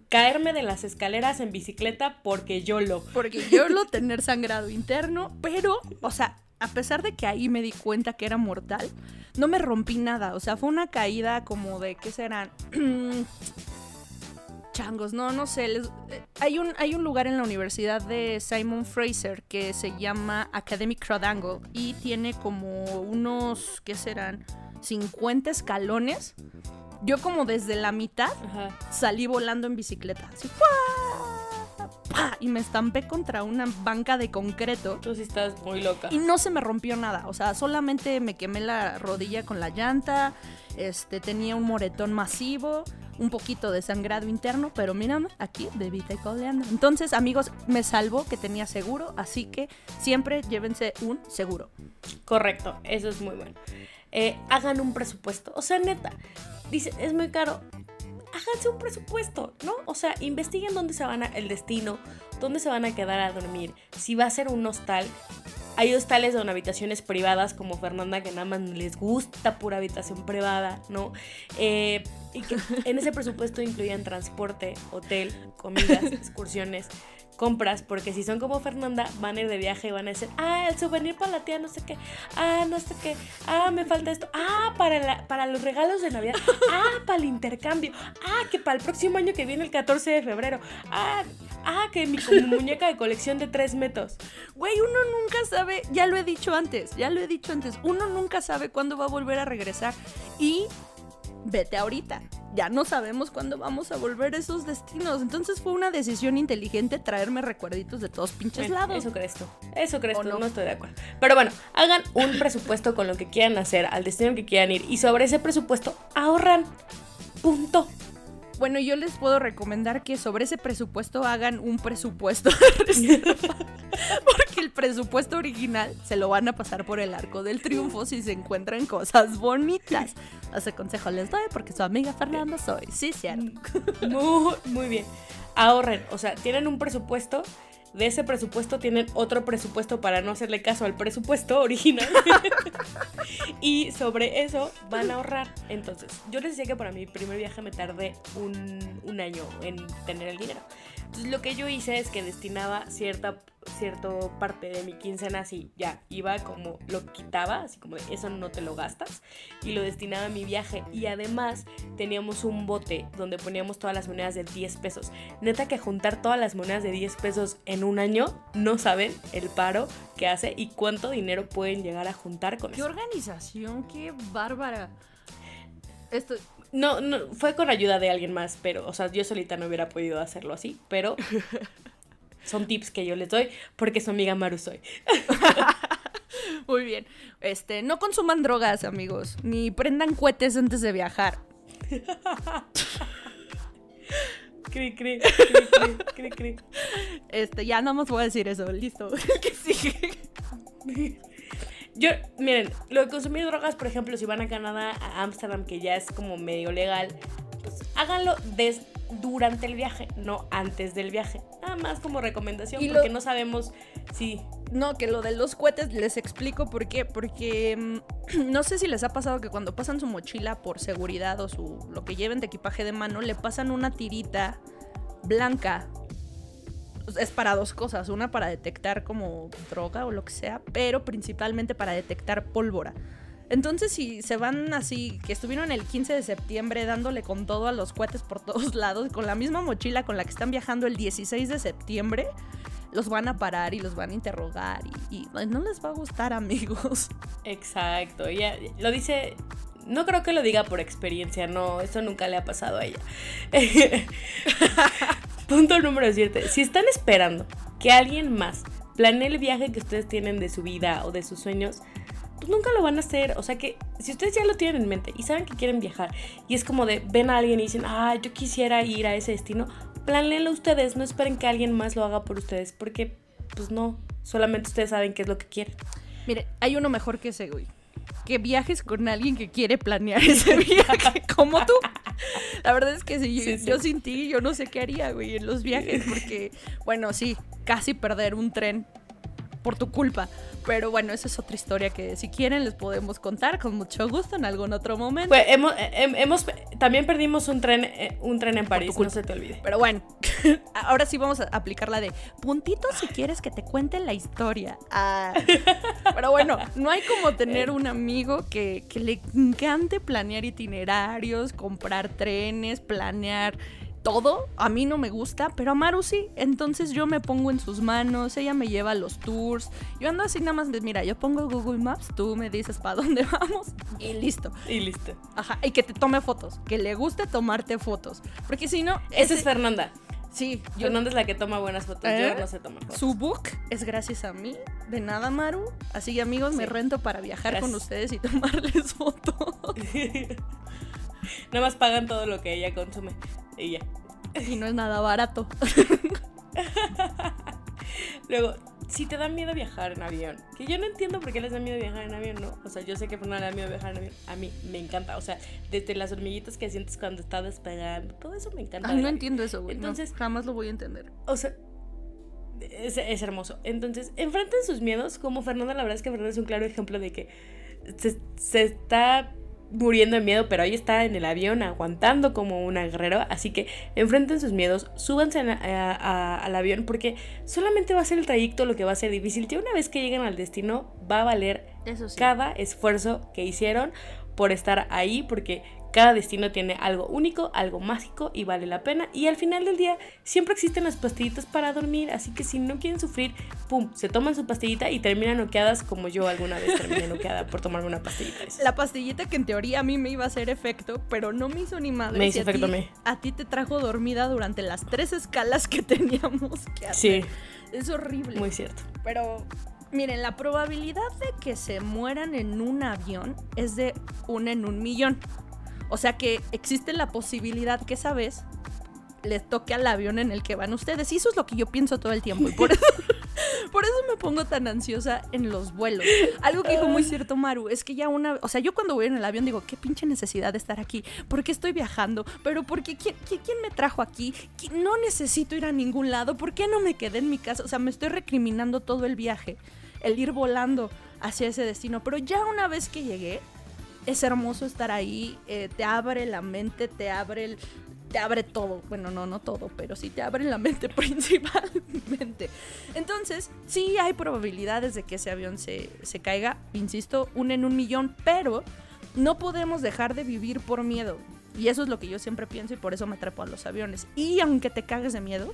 Caerme de las escaleras en bicicleta porque yo lo. Porque yo lo tener sangrado interno, pero, o sea, a pesar de que ahí me di cuenta que era mortal, no me rompí nada. O sea, fue una caída como de, ¿qué serán? Changos, no, no sé. les- eh, hay, un, hay un lugar en la Universidad de Simon Fraser que se llama Academic Quadrangle y tiene como unos, ¿qué serán? 50 escalones. Yo como desde la mitad Ajá. salí volando en bicicleta. Así, ¡fua! ¡pa! Y me estampé contra una banca de concreto. Tú sí estás muy loca. Y no se me rompió nada. O sea, solamente me quemé la rodilla con la llanta. Este, tenía un moretón masivo. Un poquito de sangrado interno. Pero mírame, aquí de vita y coleando. Entonces, amigos, me salvó que tenía seguro. Así que siempre llévense un seguro. Correcto, eso es muy bueno. Eh, hagan un presupuesto. O sea, neta, dice, es muy caro. Háganse un presupuesto, ¿no? O sea, investiguen dónde se van a, el destino, dónde se van a quedar a dormir, si va a ser un hostal. Hay hostales con habitaciones privadas, como Fernanda, que nada más les gusta pura habitación privada, ¿no? Eh, y que en ese presupuesto incluyan transporte, hotel, comidas, excursiones, compras, porque si son como Fernanda, van a ir de viaje y van a decir, ah, el souvenir para la tía, no sé qué, ah, no sé qué, ah, me falta esto, ah, para, la- para los regalos de Navidad, ah, para el intercambio, ah, que para el próximo año que viene el 14 de febrero, ah, ah, que mi muñeca de colección de 3 metros. Güey, uno nunca sabe, ya lo he dicho antes, ya lo he dicho antes, uno nunca sabe cuándo va a volver a regresar y vete ahorita. Ya no sabemos cuándo vamos a volver a esos destinos. Entonces fue una decisión inteligente traerme recuerditos de todos pinches Bueno, lados. Eso crees tú. Eso crees ¿O tú, no? no? estoy de acuerdo. Pero bueno, hagan un presupuesto con lo que quieran hacer, al destino que quieran ir. Y sobre ese presupuesto ahorran. Punto. Bueno, yo les puedo recomendar que sobre ese presupuesto hagan un presupuesto. Porque el presupuesto original se lo van a pasar por el arco del triunfo si se encuentran cosas bonitas. Ese consejo les doy porque su amiga Fernanda soy. Sí, cierto. Muy, muy bien. Ahorren. O sea, tienen un presupuesto. De ese presupuesto tienen otro presupuesto para no hacerle caso al presupuesto original. y sobre eso van a ahorrar. Entonces, yo les decía que para mi primer viaje me tardé un, un año en tener el dinero. Entonces, lo que yo hice es que destinaba cierta cierto parte de mi quincena así ya iba como lo quitaba así como de, eso no te lo gastas y lo destinaba a mi viaje. Y además teníamos un bote donde poníamos todas las monedas de 10 pesos. Neta que juntar todas las monedas de 10 pesos en un año no saben el paro que hace y cuánto dinero pueden llegar a juntar con Qué eso. organización, qué bárbara. Esto, no no fue con ayuda de alguien más pero o sea yo solita no hubiera podido hacerlo así pero son tips que yo les doy porque su amiga Maru soy muy bien. Este, no consuman drogas, amigos, ni prendan cohetes antes de viajar. Cri, cri, cri, cri, cri. Este, ya no más voy a decir eso, listo. ¿Qué sigue? Yo, miren, lo de consumir drogas, por ejemplo, si van a Canadá, a Ámsterdam, que ya es como medio legal, pues háganlo des- durante el viaje, no antes del viaje. Nada más como recomendación, Y lo- porque no sabemos si... No, que lo de los cohetes les explico por qué. Porque mm, no sé si les ha pasado que cuando pasan su mochila por seguridad o su lo que lleven de equipaje de mano, le pasan una tirita blanca. Es para dos cosas. Una para detectar como droga o lo que sea, pero principalmente para detectar pólvora. Entonces, si se van así, que estuvieron el 15 de septiembre dándole con todo a los cohetes por todos lados, con la misma mochila con la que están viajando el 16 de septiembre, los van a parar y los van a interrogar y, y no les va a gustar, amigos. Exacto, ella lo dice no creo que lo diga por experiencia, no, eso nunca le ha pasado a ella. Punto número 7. Si están esperando que alguien más planee el viaje que ustedes tienen de su vida o de sus sueños, pues nunca lo van a hacer. O sea que si ustedes ya lo tienen en mente y saben que quieren viajar y es como de ven a alguien y dicen, ah, yo quisiera ir a ese destino, planeenlo ustedes, no esperen que alguien más lo haga por ustedes, porque pues no, solamente ustedes saben qué es lo que quieren. Mire, hay uno mejor que ese, güey que viajes con alguien que quiere planear ese viaje, como tú. La verdad es que si yo, sin ti, yo no sé qué haría, güey, en los viajes, porque, bueno, sí, casi perder un tren por tu culpa. Pero bueno, esa es otra historia que si quieren les podemos contar con mucho gusto en algún otro momento. Pues hemos, eh, hemos también perdimos un tren, eh, un tren en París, no se te olvide. Pero bueno, ahora sí vamos a aplicar la de puntitos si quieres que te cuente la historia. Ah. Pero bueno, no hay como tener un amigo que, que le encante planear itinerarios, comprar trenes, planear todo, a mí no me gusta, pero a Maru sí. Entonces yo me pongo en sus manos, ella me lleva a los tours. Yo ando así nada más de, mira, yo pongo Google Maps, tú me dices para dónde vamos y listo. Y listo. Ajá, y que te tome fotos, que le guste tomarte fotos. Porque si no... Esa es Fernanda. Sí, yo, Fernanda es la que toma buenas fotos, yo ¿Eh? no sé tomar fotos. Su book es gracias a mí, de nada Maru. Así amigos, me rento para viajar con ustedes y tomarles fotos. Nada más pagan todo lo que ella consume. Y ya. Y no es nada barato. Luego, si te da miedo viajar en avión, que yo no entiendo por qué les da miedo viajar en avión, ¿no? O sea, yo sé que no le da miedo viajar en avión. A mí me encanta. O sea, desde las hormiguitas que sientes cuando estás despegando, todo eso me encanta. Ay, no entiendo eso, güey. Entonces, jamás lo voy a entender. O sea, es, es, hermoso. Entonces, enfrenten sus miedos. Como Fernanda, la verdad es que Fernanda es un claro ejemplo de que se, se está muriendo de miedo, pero ahí está en el avión aguantando como una guerrero. Así que enfrenten sus miedos, súbanse al avión porque solamente va a ser el trayecto lo que va a ser difícil. Ya una vez que lleguen al destino va a valer cada esfuerzo que hicieron por estar ahí porque cada destino tiene algo único, algo mágico y vale la pena. Y al final del día siempre existen las pastillitas para dormir, así que si no quieren sufrir, pum, se toman su pastillita y terminan noqueadas como yo alguna vez terminé noqueada por tomarme una pastillita. La pastillita que en teoría a mí me iba a hacer efecto, pero no me hizo ni madre. Me hizo efecto a mí. A ti te trajo dormida durante las tres escalas que teníamos que hacer. Sí. Es horrible. Muy cierto. Pero Miren, la probabilidad de que se mueran en un avión es de una en un millón. O sea que existe la posibilidad que esa vez les toque al avión en el que van ustedes. Y eso es lo que yo pienso todo el tiempo. Y por eso, por eso me pongo tan ansiosa en los vuelos. Algo que dijo muy cierto Maru, es que ya una... O sea, yo cuando voy en el avión digo, qué pinche necesidad de estar aquí. ¿Por qué estoy viajando? Pero ¿por qué? ¿Quién, quién me trajo aquí? No necesito ir a ningún lado. ¿Por qué no me quedé en mi casa? O sea, me estoy recriminando todo el viaje. El ir volando hacia ese destino. Pero ya una vez que llegué es hermoso estar ahí, eh, te abre la mente, te abre el, te abre todo. Bueno, no, no todo, pero sí te abre la mente principalmente. Entonces, sí hay probabilidades de que ese avión se, se caiga, insisto, un en un millón, pero no podemos dejar de vivir por miedo. Y eso es lo que yo siempre pienso y por eso me trepo a los aviones. Y aunque te cagues de miedo,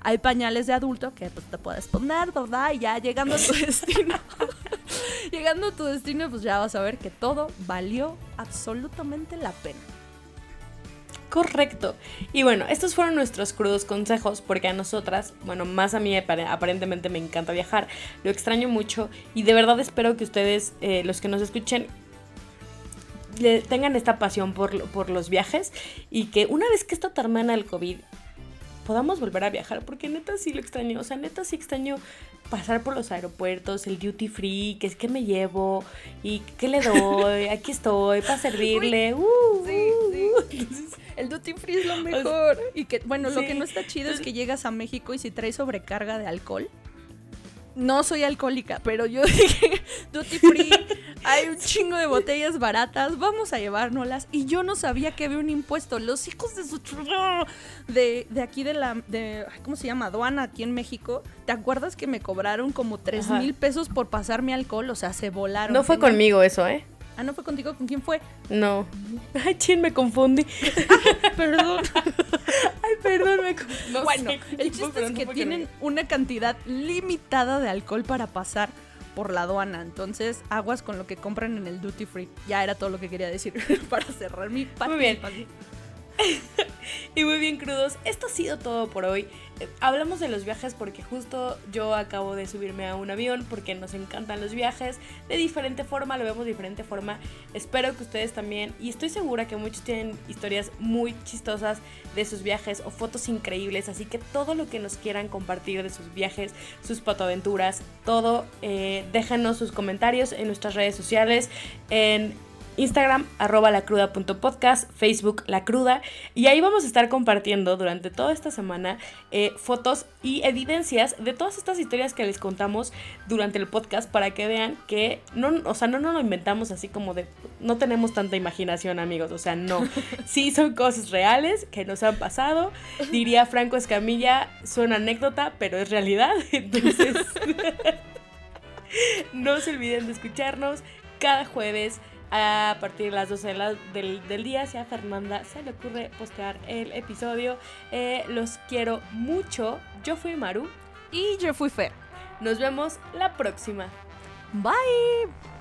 hay pañales de adulto que pues, te puedes poner, ¿verdad? Y ya llegando a tu destino. Llegando a tu destino, pues ya vas a ver que todo valió absolutamente la pena. Correcto. Y bueno, estos fueron nuestros crudos consejos porque a nosotras, bueno, más a mí aparentemente me encanta viajar, lo extraño mucho y de verdad espero que ustedes, eh, los que nos escuchen, tengan esta pasión por, por los viajes y que una vez que esto termina el COVID podamos volver a viajar, porque neta sí lo extraño, o sea, neta sí extraño pasar por los aeropuertos, el duty free, que es que me llevo y qué le doy, aquí estoy para servirle. Uh, sí, sí. el duty free es lo mejor. y que, bueno, lo que no está chido es que llegas a México y si traes sobrecarga de alcohol, no soy alcohólica, pero yo dije, duty free, hay un chingo de botellas baratas, vamos a llevárnoslas. Y yo no sabía que había un impuesto. Los hijos de su... De, de aquí de la... De, ¿Cómo se llama? Aduana, aquí en México. ¿Te acuerdas que me cobraron como 3 mil pesos por pasar mi alcohol? O sea, se volaron. No fue conmigo eso, ¿eh? Ah, no fue contigo, ¿con quién fue? No. Ay, chin, me confundí. Perdón. Ay, perdón, me confundí. No bueno, sé el fue, chiste es que tienen una cantidad limitada de alcohol para pasar por la aduana. Entonces, aguas con lo que compran en el duty free. Ya era todo lo que quería decir para cerrar mi Muy bien. Y muy bien, crudos. Esto ha sido todo por hoy. Eh, Hablamos de los viajes porque justo yo acabo de subirme a un avión porque nos encantan los viajes. De diferente forma, lo vemos de diferente forma. Espero que ustedes también. Y estoy segura que muchos tienen historias muy chistosas de sus viajes o fotos increíbles. Así que todo lo que nos quieran compartir de sus viajes, sus fotoaventuras, todo, eh, déjanos sus comentarios en nuestras redes sociales. En Instagram, arroba lacruda.podcast, Facebook La Cruda. Y ahí vamos a estar compartiendo durante toda esta semana eh, fotos y evidencias de todas estas historias que les contamos durante el podcast para que vean que no, o sea, no nos lo inventamos así como de, no tenemos tanta imaginación amigos, o sea, no. Sí son cosas reales que nos han pasado. Diría Franco Escamilla, suena anécdota, pero es realidad. Entonces, no se olviden de escucharnos cada jueves a partir de las 12 de la- del, del día, si a Fernanda se le ocurre postear el episodio. Eh, los quiero mucho. Yo fui Maru. Y yo fui Fer. Nos vemos la próxima. Bye.